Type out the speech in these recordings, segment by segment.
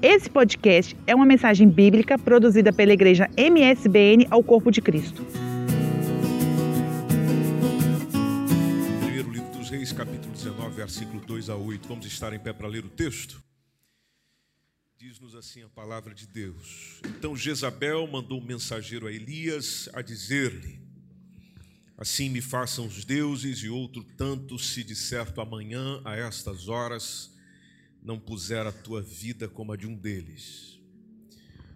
Esse podcast é uma mensagem bíblica produzida pela igreja MSBN ao Corpo de Cristo. Primeiro livro dos Reis, capítulo 19, versículo 2 a 8. Vamos estar em pé para ler o texto? Diz-nos assim a palavra de Deus. Então Jezabel mandou um mensageiro a Elias a dizer-lhe: Assim me façam os deuses e outro tanto, se de certo amanhã, a estas horas, não puser a tua vida como a de um deles.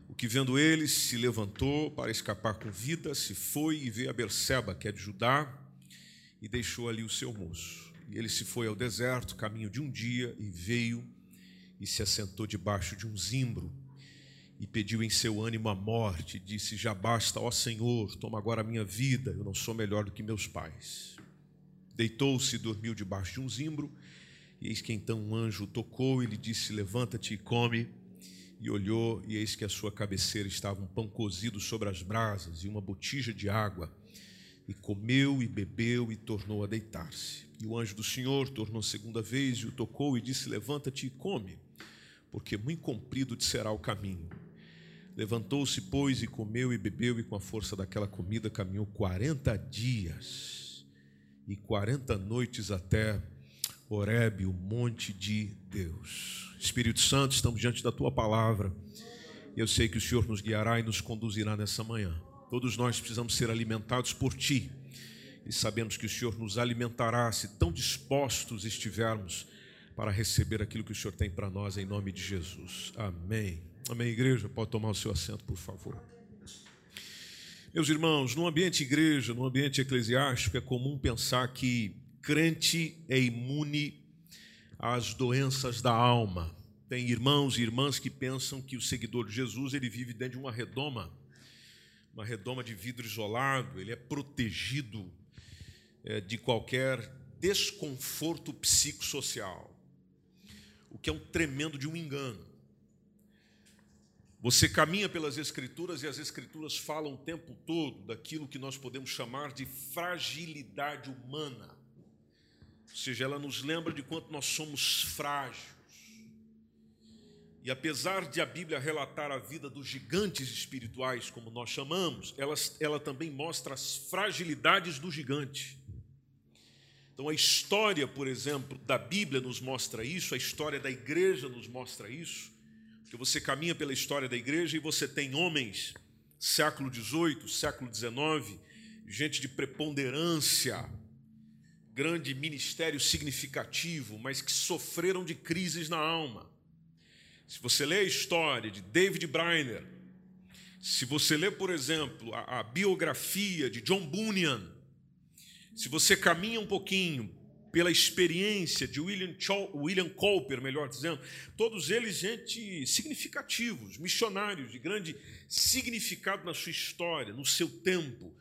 O que vendo eles se levantou para escapar com vida, se foi e veio a Berseba, que é de Judá, e deixou ali o seu moço. E ele se foi ao deserto, caminho de um dia, e veio e se assentou debaixo de um zimbro, e pediu em seu ânimo a morte, e disse: Já basta, ó Senhor, toma agora a minha vida, eu não sou melhor do que meus pais. Deitou-se e dormiu debaixo de um zimbro, e eis que então um anjo tocou e lhe disse: Levanta-te e come. E olhou, e eis que à sua cabeceira estava um pão cozido sobre as brasas e uma botija de água. E comeu e bebeu e tornou a deitar-se. E o anjo do Senhor tornou segunda vez e o tocou e disse: Levanta-te e come, porque muito comprido te será o caminho. Levantou-se, pois, e comeu e bebeu, e com a força daquela comida caminhou quarenta dias e quarenta noites até Horebe, o monte de Deus. Espírito Santo, estamos diante da tua palavra. Eu sei que o Senhor nos guiará e nos conduzirá nessa manhã. Todos nós precisamos ser alimentados por ti. E sabemos que o Senhor nos alimentará se tão dispostos estivermos para receber aquilo que o Senhor tem para nós em nome de Jesus. Amém. Amém, igreja. Pode tomar o seu assento, por favor. Meus irmãos, no ambiente igreja, no ambiente eclesiástico, é comum pensar que crente é imune às doenças da alma. Tem irmãos e irmãs que pensam que o seguidor de Jesus ele vive dentro de uma redoma, uma redoma de vidro isolado, ele é protegido é, de qualquer desconforto psicossocial, o que é um tremendo de um engano. Você caminha pelas Escrituras e as Escrituras falam o tempo todo daquilo que nós podemos chamar de fragilidade humana. Ou seja, ela nos lembra de quanto nós somos frágeis. E apesar de a Bíblia relatar a vida dos gigantes espirituais, como nós chamamos, ela, ela também mostra as fragilidades do gigante. Então, a história, por exemplo, da Bíblia nos mostra isso, a história da igreja nos mostra isso, porque você caminha pela história da igreja e você tem homens, século XVIII, século XIX, gente de preponderância, grande ministério significativo, mas que sofreram de crises na alma. Se você lê a história de David Briner, se você lê, por exemplo, a, a biografia de John Bunyan, se você caminha um pouquinho pela experiência de William, William Cowper, melhor dizendo, todos eles gente significativos, missionários de grande significado na sua história, no seu tempo,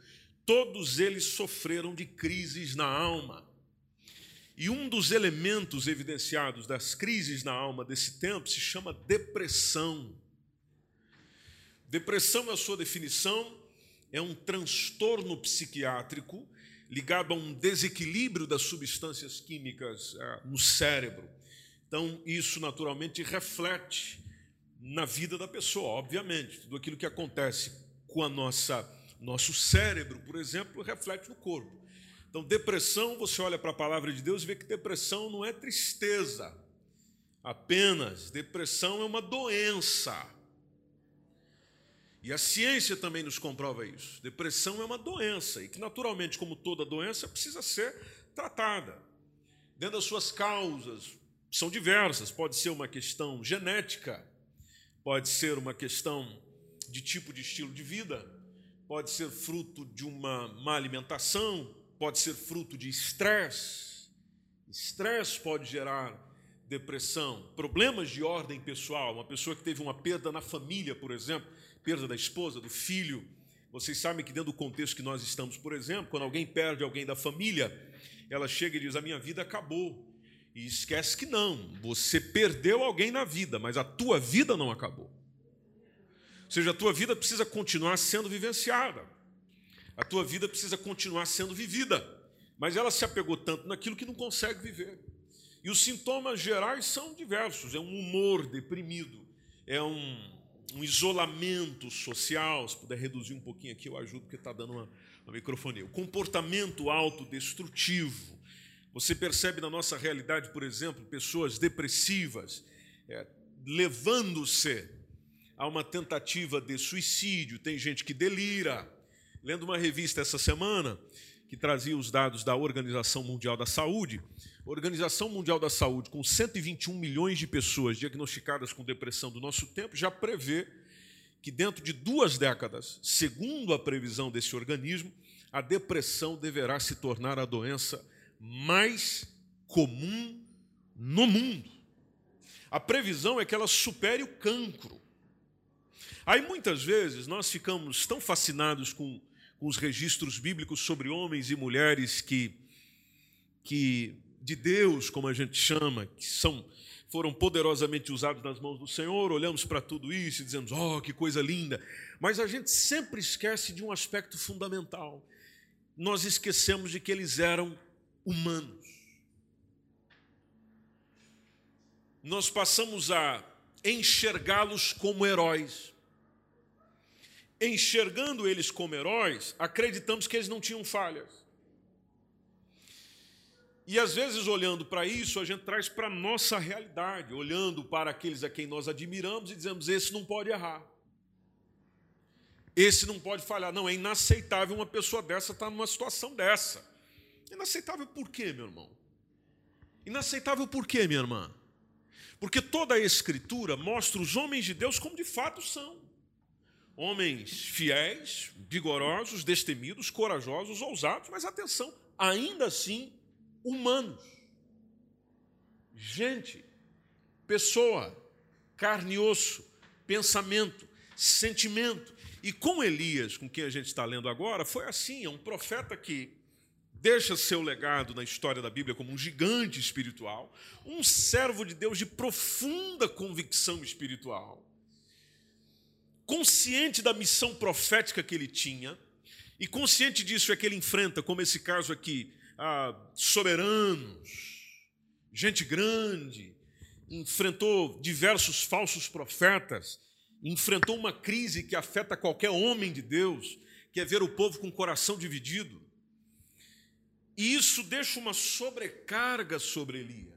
todos eles sofreram de crises na alma. E um dos elementos evidenciados das crises na alma desse tempo se chama depressão. Depressão, na sua definição, é um transtorno psiquiátrico ligado a um desequilíbrio das substâncias químicas é, no cérebro. Então, isso naturalmente reflete na vida da pessoa, obviamente. Tudo aquilo que acontece com a nossa nosso cérebro, por exemplo, reflete no corpo. Então, depressão, você olha para a palavra de Deus e vê que depressão não é tristeza apenas, depressão é uma doença. E a ciência também nos comprova isso. Depressão é uma doença e que, naturalmente, como toda doença, precisa ser tratada. Dentro das suas causas, são diversas. Pode ser uma questão genética, pode ser uma questão de tipo de estilo de vida, pode ser fruto de uma má alimentação, pode ser fruto de estresse. Estresse pode gerar depressão, problemas de ordem pessoal, uma pessoa que teve uma perda na família, por exemplo, perda da esposa, do filho. Vocês sabem que dentro do contexto que nós estamos, por exemplo, quando alguém perde alguém da família, ela chega e diz: "A minha vida acabou". E esquece que não, você perdeu alguém na vida, mas a tua vida não acabou. Ou seja, a tua vida precisa continuar sendo vivenciada. A tua vida precisa continuar sendo vivida. Mas ela se apegou tanto naquilo que não consegue viver. E os sintomas gerais são diversos: é um humor deprimido, é um, um isolamento social. Se puder reduzir um pouquinho aqui, eu ajudo, porque está dando uma, uma microfonia. O comportamento autodestrutivo. Você percebe na nossa realidade, por exemplo, pessoas depressivas, é, levando-se a uma tentativa de suicídio. Tem gente que delira. Lendo uma revista essa semana, que trazia os dados da Organização Mundial da Saúde, Organização Mundial da Saúde, com 121 milhões de pessoas diagnosticadas com depressão do nosso tempo, já prevê que dentro de duas décadas, segundo a previsão desse organismo, a depressão deverá se tornar a doença mais comum no mundo. A previsão é que ela supere o cancro. Aí muitas vezes nós ficamos tão fascinados com, com os registros bíblicos sobre homens e mulheres que, que de Deus, como a gente chama, que são foram poderosamente usados nas mãos do Senhor, olhamos para tudo isso e dizemos: "Oh, que coisa linda". Mas a gente sempre esquece de um aspecto fundamental. Nós esquecemos de que eles eram humanos. Nós passamos a enxergá-los como heróis. Enxergando eles como heróis, acreditamos que eles não tinham falhas. E às vezes, olhando para isso, a gente traz para a nossa realidade, olhando para aqueles a quem nós admiramos e dizemos: esse não pode errar. Esse não pode falhar. Não, é inaceitável uma pessoa dessa estar numa situação dessa. Inaceitável por quê, meu irmão? Inaceitável por quê, minha irmã? Porque toda a Escritura mostra os homens de Deus como de fato são. Homens fiéis, vigorosos, destemidos, corajosos, ousados, mas atenção, ainda assim humanos. Gente, pessoa, carne e osso, pensamento, sentimento. E com Elias, com quem a gente está lendo agora, foi assim: é um profeta que deixa seu legado na história da Bíblia como um gigante espiritual, um servo de Deus de profunda convicção espiritual, consciente da missão profética que ele tinha, e consciente disso é que ele enfrenta, como esse caso aqui, soberanos, gente grande, enfrentou diversos falsos profetas, enfrentou uma crise que afeta qualquer homem de Deus, que é ver o povo com o coração dividido. E isso deixa uma sobrecarga sobre Elias.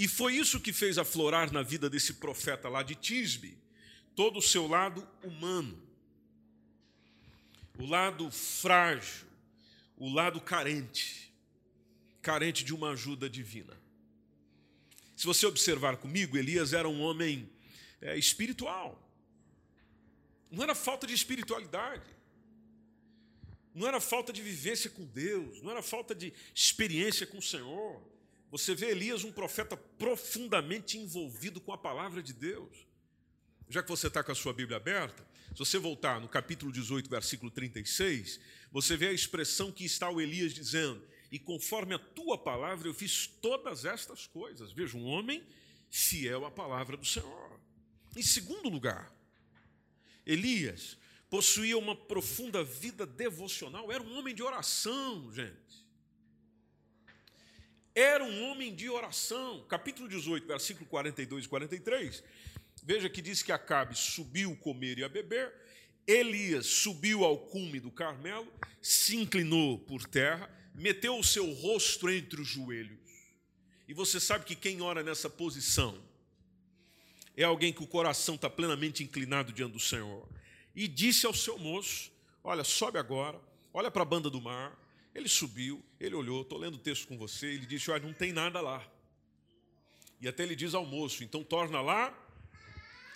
E foi isso que fez aflorar na vida desse profeta lá de Tisbe, todo o seu lado humano, o lado frágil, o lado carente, carente de uma ajuda divina. Se você observar comigo, Elias era um homem é, espiritual. Não era falta de espiritualidade. Não era falta de vivência com Deus, não era falta de experiência com o Senhor. Você vê Elias, um profeta profundamente envolvido com a palavra de Deus. Já que você está com a sua Bíblia aberta, se você voltar no capítulo 18, versículo 36, você vê a expressão que está o Elias dizendo: E conforme a tua palavra eu fiz todas estas coisas. Veja, um homem fiel à palavra do Senhor. Em segundo lugar, Elias possuía uma profunda vida devocional, era um homem de oração, gente. Era um homem de oração. Capítulo 18, versículo 42 e 43. Veja que diz que Acabe subiu comer e a beber Elias subiu ao cume do Carmelo, se inclinou por terra, meteu o seu rosto entre os joelhos. E você sabe que quem ora nessa posição é alguém que o coração está plenamente inclinado diante do Senhor. E disse ao seu moço: Olha, sobe agora, olha para a banda do mar. Ele subiu, ele olhou, estou lendo o texto com você, ele disse: Olha, não tem nada lá. E até ele diz ao moço: Então torna lá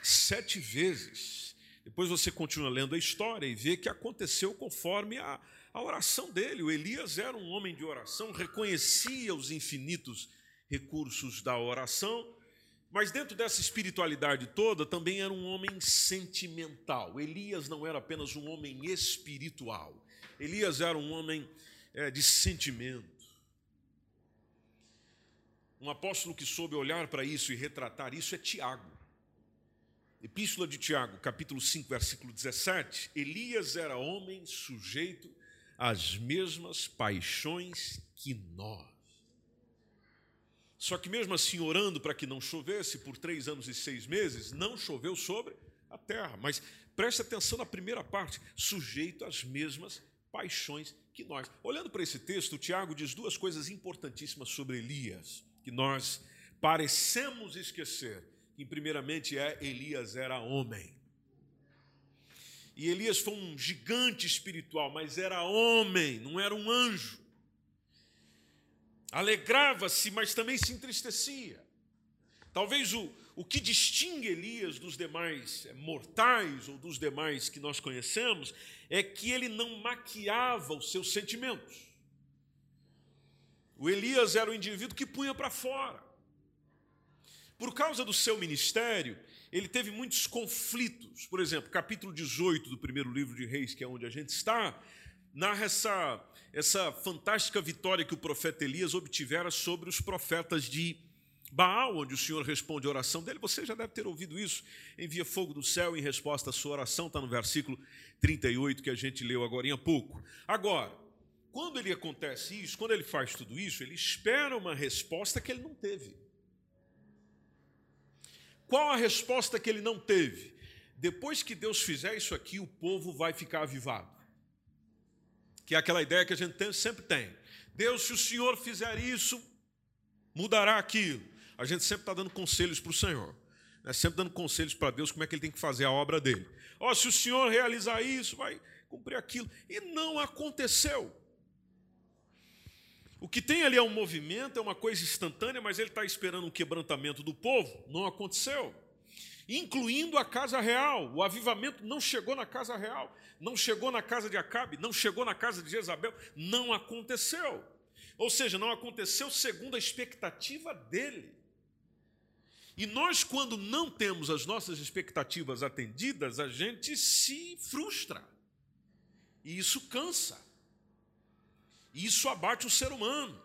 sete vezes. Depois você continua lendo a história e vê que aconteceu conforme a, a oração dele. O Elias era um homem de oração, reconhecia os infinitos recursos da oração, mas dentro dessa espiritualidade toda também era um homem sentimental. Elias não era apenas um homem espiritual, Elias era um homem é, de sentimento. Um apóstolo que soube olhar para isso e retratar isso é Tiago. Epístola de Tiago, capítulo 5, versículo 17: Elias era homem sujeito às mesmas paixões que nós. Só que mesmo assim, orando para que não chovesse por três anos e seis meses, não choveu sobre a terra. Mas preste atenção na primeira parte: sujeito às mesmas paixões que nós. Olhando para esse texto, Tiago diz duas coisas importantíssimas sobre Elias, que nós parecemos esquecer. Que, primeiramente, é Elias era homem. E Elias foi um gigante espiritual, mas era homem, não era um anjo. Alegrava-se, mas também se entristecia. Talvez o, o que distingue Elias dos demais mortais ou dos demais que nós conhecemos é que ele não maquiava os seus sentimentos. O Elias era o indivíduo que punha para fora. Por causa do seu ministério, ele teve muitos conflitos. Por exemplo, capítulo 18 do primeiro livro de Reis, que é onde a gente está, narra essa, essa fantástica vitória que o profeta Elias obtivera sobre os profetas de Baal, onde o Senhor responde a oração dele. Você já deve ter ouvido isso. Envia fogo do céu em resposta à sua oração, está no versículo 38 que a gente leu agora há pouco. Agora, quando ele acontece isso, quando ele faz tudo isso, ele espera uma resposta que ele não teve. Qual a resposta que ele não teve? Depois que Deus fizer isso aqui, o povo vai ficar avivado. Que é aquela ideia que a gente sempre tem. Deus, se o Senhor fizer isso, mudará aquilo. A gente sempre está dando conselhos para o Senhor. Né? Sempre dando conselhos para Deus como é que ele tem que fazer a obra dele. Ó, oh, se o Senhor realizar isso, vai cumprir aquilo. E não aconteceu. O que tem ali é um movimento, é uma coisa instantânea, mas ele está esperando um quebrantamento do povo. Não aconteceu. Incluindo a casa real. O avivamento não chegou na casa real, não chegou na casa de Acabe, não chegou na casa de Jezabel. Não aconteceu. Ou seja, não aconteceu segundo a expectativa dele. E nós, quando não temos as nossas expectativas atendidas, a gente se frustra. E isso cansa. E isso abate o ser humano.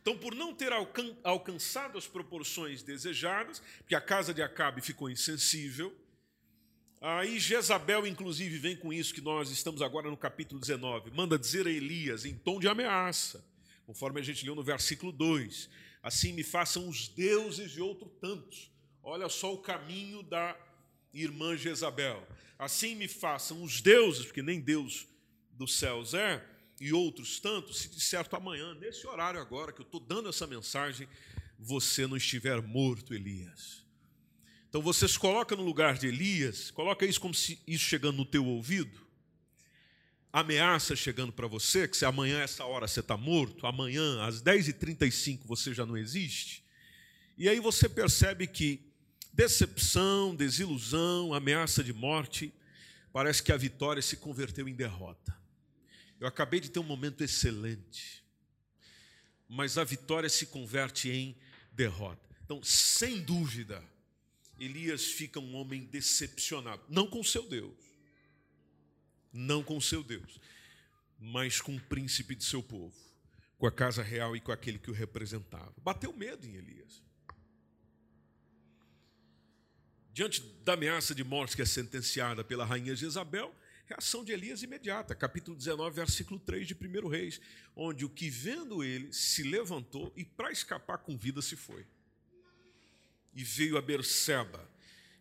Então, por não ter alcan alcançado as proporções desejadas, porque a casa de Acabe ficou insensível, aí Jezabel, inclusive, vem com isso que nós estamos agora no capítulo 19, manda dizer a Elias, em tom de ameaça, conforme a gente leu no versículo 2: Assim me façam os deuses de outro tantos. Olha só o caminho da irmã Jezabel. Assim me façam os deuses, porque nem Deus dos céus é, e outros tantos, se de certo amanhã, nesse horário agora que eu estou dando essa mensagem, você não estiver morto, Elias. Então você se coloca no lugar de Elias, coloca isso como se isso chegando no teu ouvido, ameaça chegando para você, que se amanhã essa hora você está morto, amanhã às 10h35 você já não existe, e aí você percebe que decepção, desilusão, ameaça de morte, parece que a vitória se converteu em derrota. Eu acabei de ter um momento excelente, mas a vitória se converte em derrota. Então, sem dúvida, Elias fica um homem decepcionado, não com seu Deus, não com seu Deus, mas com o príncipe de seu povo, com a casa real e com aquele que o representava. Bateu medo em Elias. Diante da ameaça de morte que é sentenciada pela rainha Jezabel, Reação de Elias imediata, capítulo 19, versículo 3 de 1 Reis, onde o que vendo ele se levantou e para escapar com vida se foi. E veio a Berseba.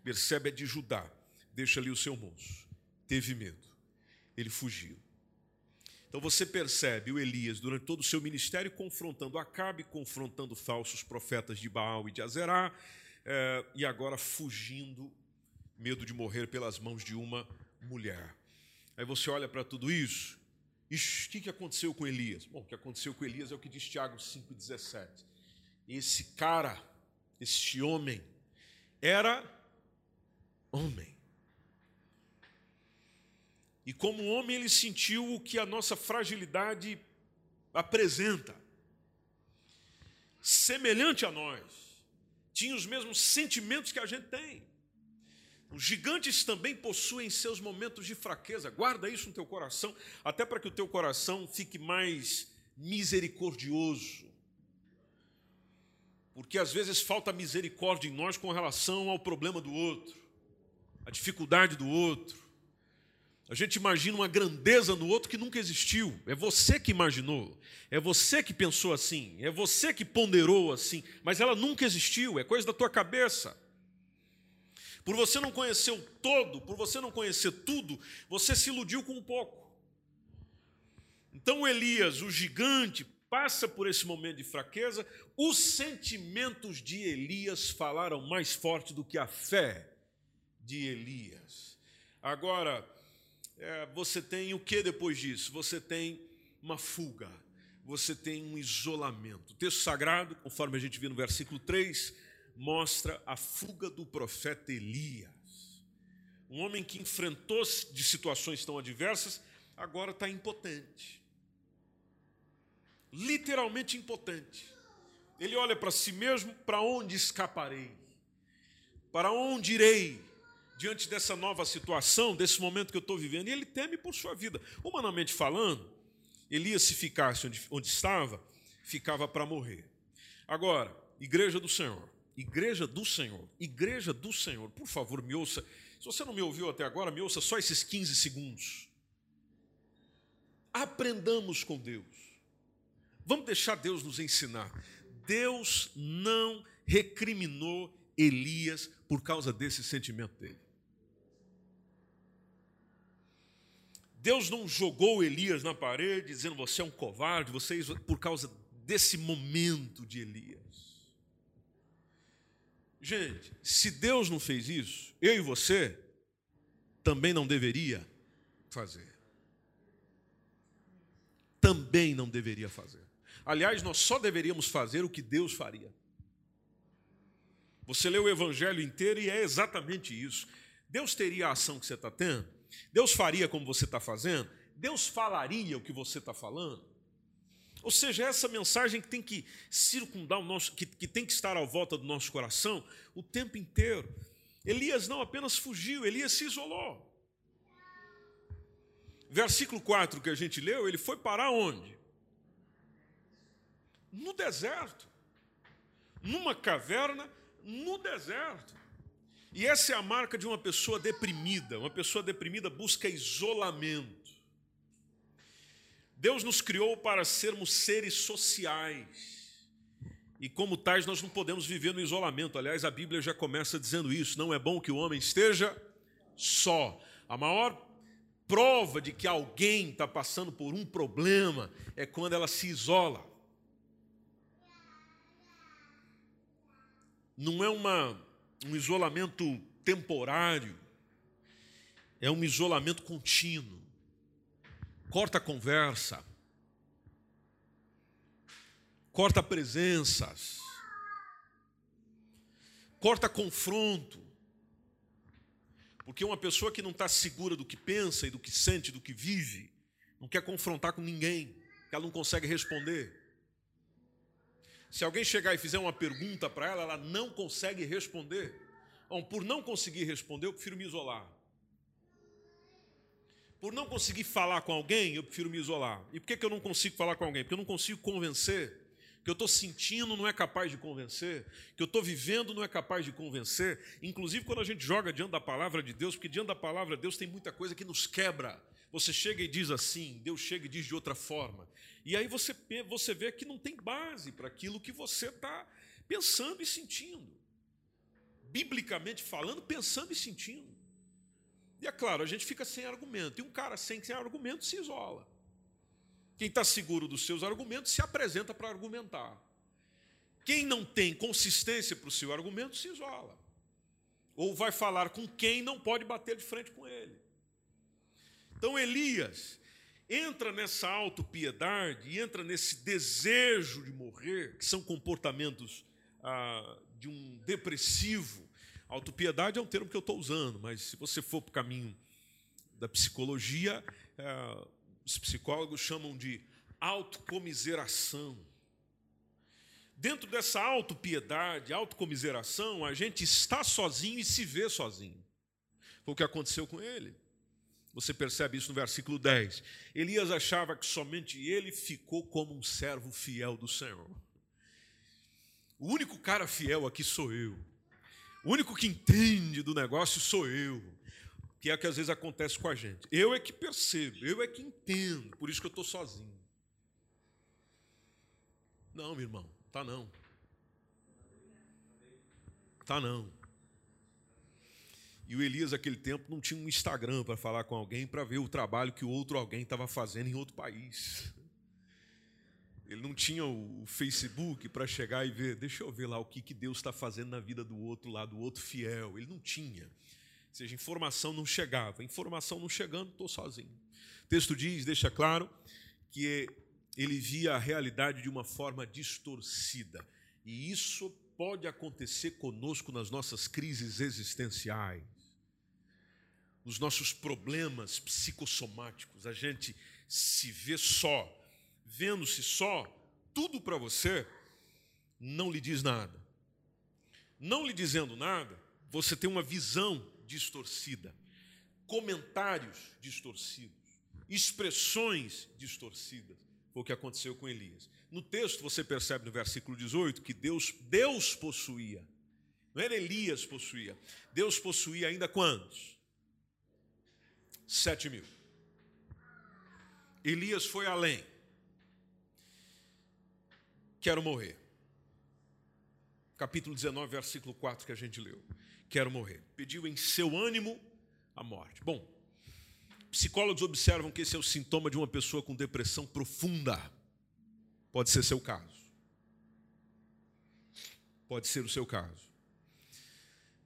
Berseba é de Judá. Deixa ali o seu moço. Teve medo. Ele fugiu. Então você percebe o Elias durante todo o seu ministério confrontando Acabe, confrontando falsos profetas de Baal e de Azerá, eh, e agora fugindo, medo de morrer pelas mãos de uma mulher. Aí você olha para tudo isso, e o que, que aconteceu com Elias? Bom, o que aconteceu com Elias é o que diz Tiago 5,17. Esse cara, este homem, era homem. E como homem, ele sentiu o que a nossa fragilidade apresenta. Semelhante a nós, tinha os mesmos sentimentos que a gente tem. Os gigantes também possuem seus momentos de fraqueza. Guarda isso no teu coração, até para que o teu coração fique mais misericordioso. Porque às vezes falta misericórdia em nós com relação ao problema do outro, a dificuldade do outro. A gente imagina uma grandeza no outro que nunca existiu. É você que imaginou. É você que pensou assim. É você que ponderou assim. Mas ela nunca existiu. É coisa da tua cabeça. Por você não conhecer o todo, por você não conhecer tudo, você se iludiu com um pouco. Então Elias, o gigante, passa por esse momento de fraqueza. Os sentimentos de Elias falaram mais forte do que a fé de Elias. Agora, é, você tem o que depois disso? Você tem uma fuga, você tem um isolamento. O texto sagrado, conforme a gente viu no versículo 3, mostra a fuga do profeta Elias. Um homem que enfrentou de situações tão adversas, agora está impotente. Literalmente impotente. Ele olha para si mesmo: para onde escaparei? Para onde irei? Diante dessa nova situação, desse momento que eu estou vivendo, e ele teme por sua vida. Humanamente falando, Elias, se ficasse onde, onde estava, ficava para morrer. Agora, igreja do Senhor, igreja do Senhor, igreja do Senhor, por favor, me ouça. Se você não me ouviu até agora, me ouça só esses 15 segundos. Aprendamos com Deus. Vamos deixar Deus nos ensinar. Deus não recriminou Elias por causa desse sentimento dele. Deus não jogou Elias na parede dizendo você é um covarde, você é por causa desse momento de Elias. Gente, se Deus não fez isso, eu e você também não deveria fazer. Também não deveria fazer. Aliás, nós só deveríamos fazer o que Deus faria. Você lê o evangelho inteiro e é exatamente isso. Deus teria a ação que você está tendo? Deus faria como você está fazendo? Deus falaria o que você está falando? Ou seja, essa mensagem que tem que circundar o nosso, que, que tem que estar à volta do nosso coração o tempo inteiro. Elias não apenas fugiu, Elias se isolou. Versículo 4 que a gente leu, ele foi parar onde? No deserto. Numa caverna, no deserto. E essa é a marca de uma pessoa deprimida. Uma pessoa deprimida busca isolamento. Deus nos criou para sermos seres sociais. E como tais, nós não podemos viver no isolamento. Aliás, a Bíblia já começa dizendo isso. Não é bom que o homem esteja só. A maior prova de que alguém está passando por um problema é quando ela se isola. Não é uma um isolamento temporário, é um isolamento contínuo. Corta a conversa, corta presenças, corta confronto. Porque uma pessoa que não está segura do que pensa e do que sente, do que vive, não quer confrontar com ninguém, ela não consegue responder. Se alguém chegar e fizer uma pergunta para ela, ela não consegue responder. Bom, por não conseguir responder, eu prefiro me isolar. Por não conseguir falar com alguém, eu prefiro me isolar. E por que, que eu não consigo falar com alguém? Porque eu não consigo convencer. Que eu estou sentindo não é capaz de convencer. Que eu estou vivendo não é capaz de convencer. Inclusive quando a gente joga diante da palavra de Deus, porque diante da palavra de Deus tem muita coisa que nos quebra. Você chega e diz assim, Deus chega e diz de outra forma. E aí você, você vê que não tem base para aquilo que você está pensando e sentindo. Biblicamente falando, pensando e sentindo. E é claro, a gente fica sem argumento. E um cara sem, sem argumento se isola. Quem está seguro dos seus argumentos se apresenta para argumentar. Quem não tem consistência para o seu argumento se isola. Ou vai falar com quem não pode bater de frente com ele. Então Elias, entra nessa autopiedade, entra nesse desejo de morrer, que são comportamentos ah, de um depressivo. Autopiedade é um termo que eu estou usando, mas se você for para o caminho da psicologia, ah, os psicólogos chamam de autocomiseração. Dentro dessa autopiedade, autocomiseração, a gente está sozinho e se vê sozinho. Foi o que aconteceu com ele. Você percebe isso no versículo 10. Elias achava que somente ele ficou como um servo fiel do Senhor. O único cara fiel aqui sou eu. O único que entende do negócio sou eu. que é o que às vezes acontece com a gente. Eu é que percebo, eu é que entendo, por isso que eu estou sozinho. Não, meu irmão, tá não. Tá não. E o Elias, naquele tempo, não tinha um Instagram para falar com alguém para ver o trabalho que o outro alguém estava fazendo em outro país. Ele não tinha o Facebook para chegar e ver, deixa eu ver lá o que, que Deus está fazendo na vida do outro lá, do outro fiel. Ele não tinha. Ou seja, informação não chegava. Informação não chegando, estou sozinho. O texto diz, deixa claro, que ele via a realidade de uma forma distorcida. E isso pode acontecer conosco nas nossas crises existenciais os nossos problemas psicossomáticos. A gente se vê só, vendo-se só, tudo para você não lhe diz nada. Não lhe dizendo nada, você tem uma visão distorcida, comentários distorcidos, expressões distorcidas. Foi o que aconteceu com Elias. No texto você percebe no versículo 18 que Deus, Deus possuía. Não era Elias possuía. Deus possuía ainda quantos? Sete mil. Elias foi além. Quero morrer. Capítulo 19, versículo 4 que a gente leu. Quero morrer. Pediu em seu ânimo a morte. Bom, psicólogos observam que esse é o sintoma de uma pessoa com depressão profunda. Pode ser seu caso. Pode ser o seu caso.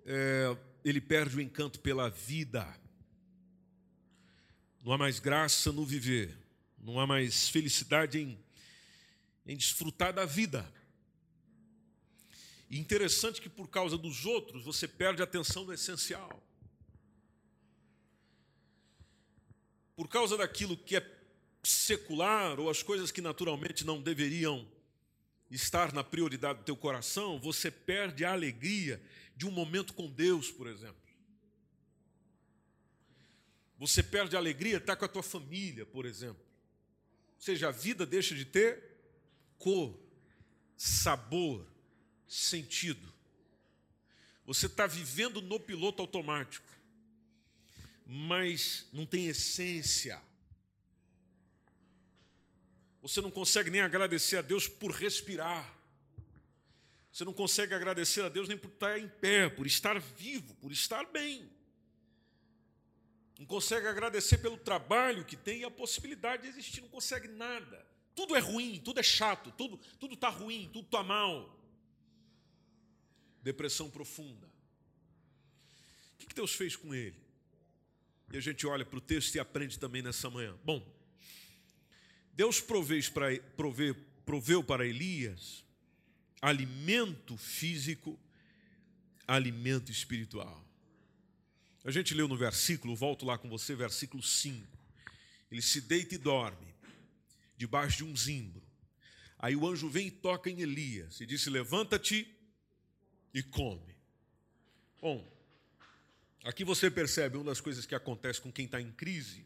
É, ele perde o encanto pela vida não há mais graça no viver, não há mais felicidade em, em desfrutar da vida. E interessante que por causa dos outros você perde a atenção do essencial. Por causa daquilo que é secular ou as coisas que naturalmente não deveriam estar na prioridade do teu coração, você perde a alegria de um momento com Deus, por exemplo. Você perde a alegria, está com a tua família, por exemplo. Ou seja, a vida deixa de ter cor, sabor, sentido. Você está vivendo no piloto automático, mas não tem essência. Você não consegue nem agradecer a Deus por respirar. Você não consegue agradecer a Deus nem por estar em pé, por estar vivo, por estar bem não consegue agradecer pelo trabalho que tem e a possibilidade de existir, não consegue nada. Tudo é ruim, tudo é chato, tudo tudo está ruim, tudo está mal. Depressão profunda. O que, Deus fez com ele? E a gente olha para o texto e aprende também nessa manhã. Bom, Deus para, prove, proveu para Elias alimento físico, alimento espiritual. A gente leu no versículo, volto lá com você, versículo 5. Ele se deita e dorme, debaixo de um zimbro. Aí o anjo vem e toca em Elias e disse: Levanta-te e come. Bom, aqui você percebe uma das coisas que acontece com quem está em crise,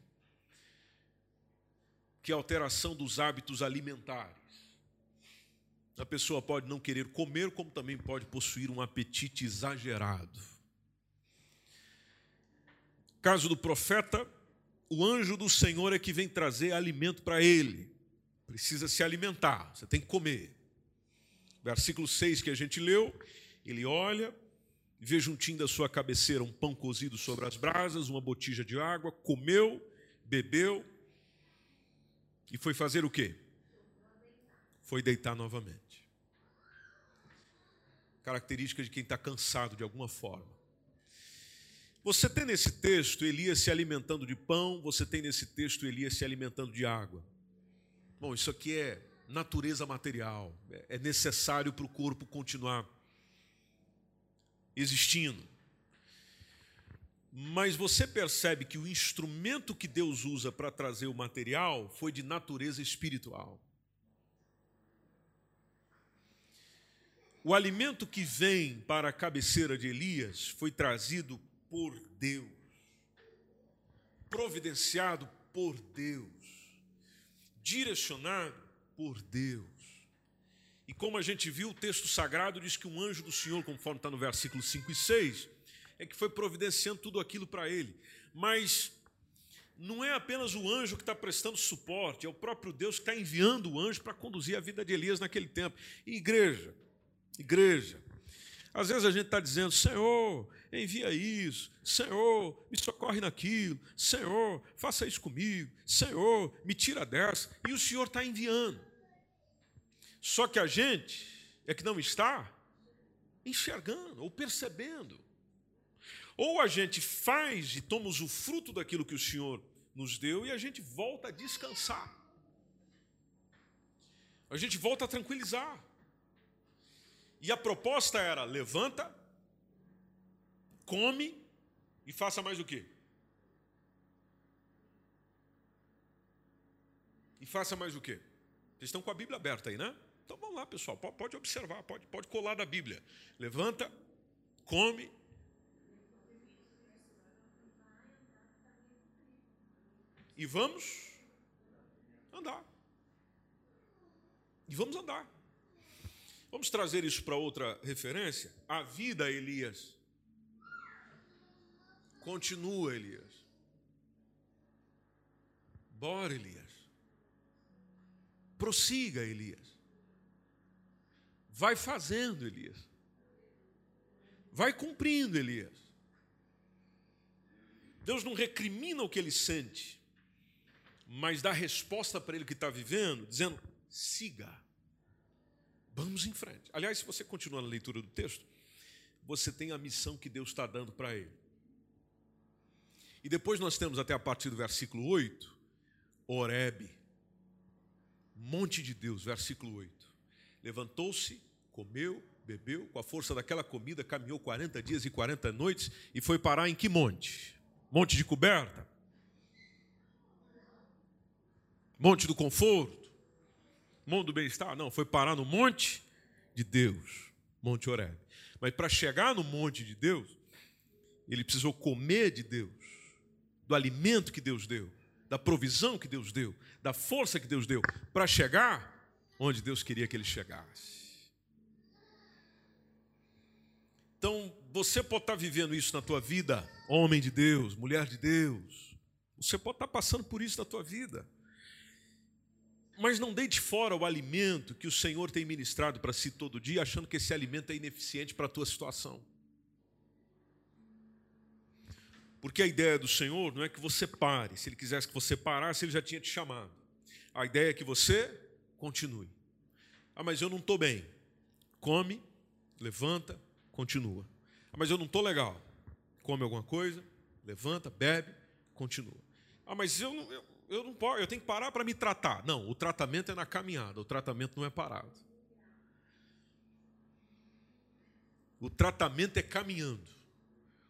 que é a alteração dos hábitos alimentares. A pessoa pode não querer comer, como também pode possuir um apetite exagerado. Caso do profeta, o anjo do Senhor é que vem trazer alimento para ele. Precisa se alimentar, você tem que comer. Versículo 6 que a gente leu, ele olha, vê juntinho da sua cabeceira um pão cozido sobre as brasas, uma botija de água, comeu, bebeu e foi fazer o quê? Foi deitar novamente. Característica de quem está cansado de alguma forma. Você tem nesse texto Elias se alimentando de pão, você tem nesse texto Elias se alimentando de água. Bom, isso aqui é natureza material, é necessário para o corpo continuar existindo. Mas você percebe que o instrumento que Deus usa para trazer o material foi de natureza espiritual. O alimento que vem para a cabeceira de Elias foi trazido por Deus, providenciado por Deus, direcionado por Deus. E como a gente viu, o texto sagrado diz que um anjo do Senhor, conforme está no versículo 5 e 6, é que foi providenciando tudo aquilo para ele. Mas não é apenas o anjo que está prestando suporte, é o próprio Deus que está enviando o anjo para conduzir a vida de Elias naquele tempo. E igreja, igreja. Às vezes a gente está dizendo, Senhor, envia isso, Senhor, me socorre naquilo, Senhor, faça isso comigo, Senhor, me tira dessa. E o Senhor está enviando. Só que a gente é que não está enxergando ou percebendo. Ou a gente faz e toma o fruto daquilo que o Senhor nos deu e a gente volta a descansar. A gente volta a tranquilizar. E a proposta era: levanta, come e faça mais o quê? E faça mais o quê? Vocês estão com a Bíblia aberta aí, né? Então vamos lá, pessoal, pode observar, pode, pode colar da Bíblia. Levanta, come E vamos andar. E vamos andar. Vamos trazer isso para outra referência? A vida, Elias. Continua, Elias. Bora, Elias. Prossiga, Elias. Vai fazendo, Elias. Vai cumprindo, Elias. Deus não recrimina o que ele sente mas dá resposta para ele que está vivendo, dizendo: siga, vamos em frente. Aliás, se você continuar na leitura do texto, você tem a missão que Deus está dando para ele. E depois nós temos até a partir do versículo 8, Oreb, monte de Deus, versículo 8. Levantou-se, comeu, bebeu, com a força daquela comida, caminhou 40 dias e 40 noites e foi parar em que monte? Monte de coberta? Monte do conforto, monte do bem-estar. Não, foi parar no monte de Deus, Monte Oreb. Mas para chegar no monte de Deus, ele precisou comer de Deus, do alimento que Deus deu, da provisão que Deus deu, da força que Deus deu, para chegar onde Deus queria que ele chegasse. Então, você pode estar vivendo isso na tua vida, homem de Deus, mulher de Deus. Você pode estar passando por isso na tua vida. Mas não deite fora o alimento que o Senhor tem ministrado para si todo dia, achando que esse alimento é ineficiente para a tua situação. Porque a ideia do Senhor não é que você pare. Se Ele quisesse que você parasse, Ele já tinha te chamado. A ideia é que você continue. Ah, mas eu não estou bem. Come, levanta, continua. Ah, mas eu não estou legal. Come alguma coisa, levanta, bebe, continua. Ah, mas eu não. Eu eu não posso, eu tenho que parar para me tratar. Não, o tratamento é na caminhada, o tratamento não é parado. O tratamento é caminhando.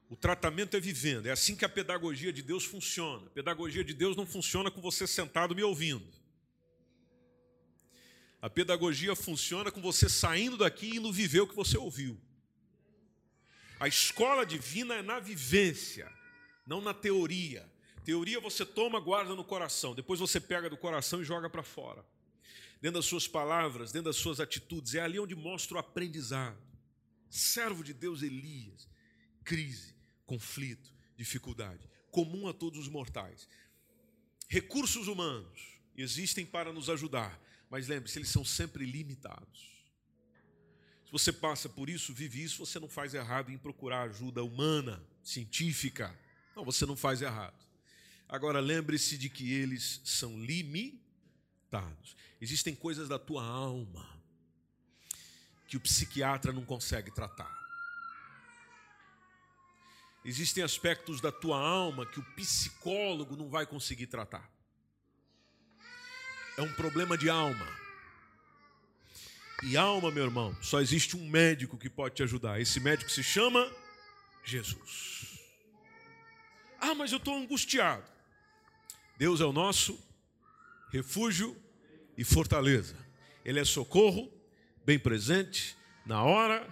O tratamento é vivendo. É assim que a pedagogia de Deus funciona. A pedagogia de Deus não funciona com você sentado me ouvindo. A pedagogia funciona com você saindo daqui e indo viver o que você ouviu. A escola divina é na vivência, não na teoria. Teoria você toma, guarda no coração, depois você pega do coração e joga para fora. Dentro das suas palavras, dentro das suas atitudes, é ali onde mostra o aprendizado. Servo de Deus Elias, crise, conflito, dificuldade, comum a todos os mortais. Recursos humanos existem para nos ajudar, mas lembre-se, eles são sempre limitados. Se você passa por isso, vive isso, você não faz errado em procurar ajuda humana, científica. Não, você não faz errado. Agora lembre-se de que eles são limitados. Existem coisas da tua alma que o psiquiatra não consegue tratar. Existem aspectos da tua alma que o psicólogo não vai conseguir tratar. É um problema de alma. E alma, meu irmão, só existe um médico que pode te ajudar. Esse médico se chama Jesus. Ah, mas eu estou angustiado. Deus é o nosso refúgio e fortaleza. Ele é socorro, bem presente, na hora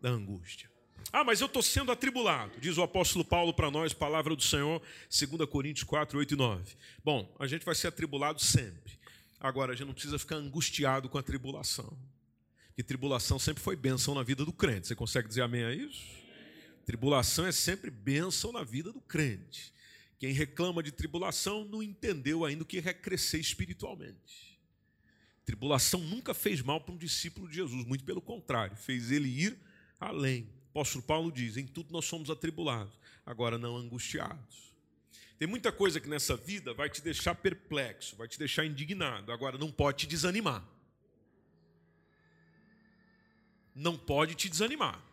da angústia. Ah, mas eu estou sendo atribulado, diz o apóstolo Paulo para nós, palavra do Senhor, 2 Coríntios 4, 8 e 9. Bom, a gente vai ser atribulado sempre. Agora, a gente não precisa ficar angustiado com a tribulação. Porque tribulação sempre foi bênção na vida do crente. Você consegue dizer amém a isso? Tribulação é sempre bênção na vida do crente. Quem reclama de tribulação não entendeu ainda o que é crescer espiritualmente. Tribulação nunca fez mal para um discípulo de Jesus, muito pelo contrário, fez ele ir além. O apóstolo Paulo diz: em tudo nós somos atribulados, agora não angustiados. Tem muita coisa que nessa vida vai te deixar perplexo, vai te deixar indignado, agora não pode te desanimar. Não pode te desanimar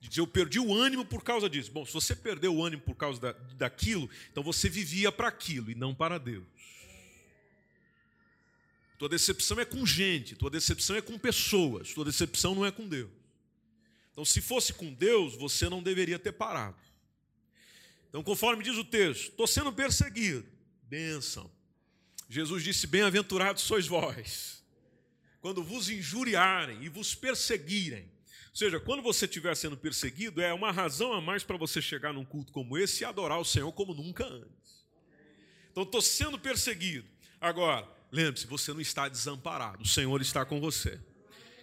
de dizer eu perdi o ânimo por causa disso. Bom, se você perdeu o ânimo por causa da, daquilo, então você vivia para aquilo e não para Deus. Tua decepção é com gente, tua decepção é com pessoas, tua decepção não é com Deus. Então, se fosse com Deus, você não deveria ter parado. Então, conforme diz o texto, estou sendo perseguido. Bênção. Jesus disse: Bem-aventurados sois vós, quando vos injuriarem e vos perseguirem ou seja, quando você estiver sendo perseguido, é uma razão a mais para você chegar num culto como esse e adorar o Senhor como nunca antes. Então, estou sendo perseguido. Agora, lembre-se, você não está desamparado, o Senhor está com você.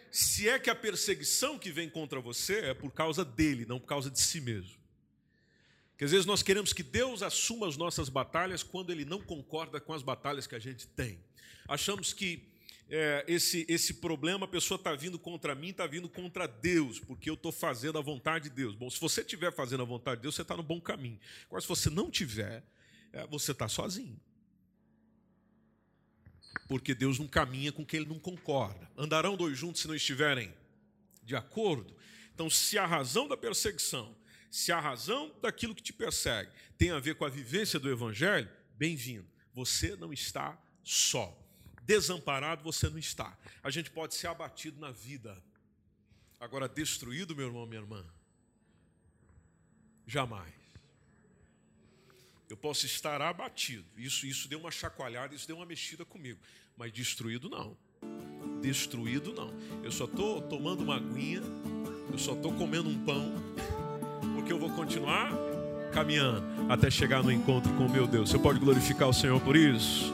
Se é que a perseguição que vem contra você é por causa dele, não por causa de si mesmo. Porque às vezes nós queremos que Deus assuma as nossas batalhas quando ele não concorda com as batalhas que a gente tem. Achamos que é, esse, esse problema, a pessoa está vindo contra mim, está vindo contra Deus, porque eu estou fazendo a vontade de Deus. Bom, se você estiver fazendo a vontade de Deus, você está no bom caminho. Agora, se você não tiver, é, você está sozinho. Porque Deus não caminha com quem ele não concorda. Andarão dois juntos se não estiverem de acordo? Então, se a razão da perseguição, se a razão daquilo que te persegue tem a ver com a vivência do Evangelho, bem-vindo. Você não está só desamparado você não está. A gente pode ser abatido na vida. Agora, destruído, meu irmão, minha irmã, jamais. Eu posso estar abatido. Isso, isso deu uma chacoalhada, isso deu uma mexida comigo. Mas destruído não. Destruído não. Eu só estou tomando uma aguinha, eu só estou comendo um pão, porque eu vou continuar caminhando até chegar no encontro com o meu Deus. Você pode glorificar o Senhor por isso?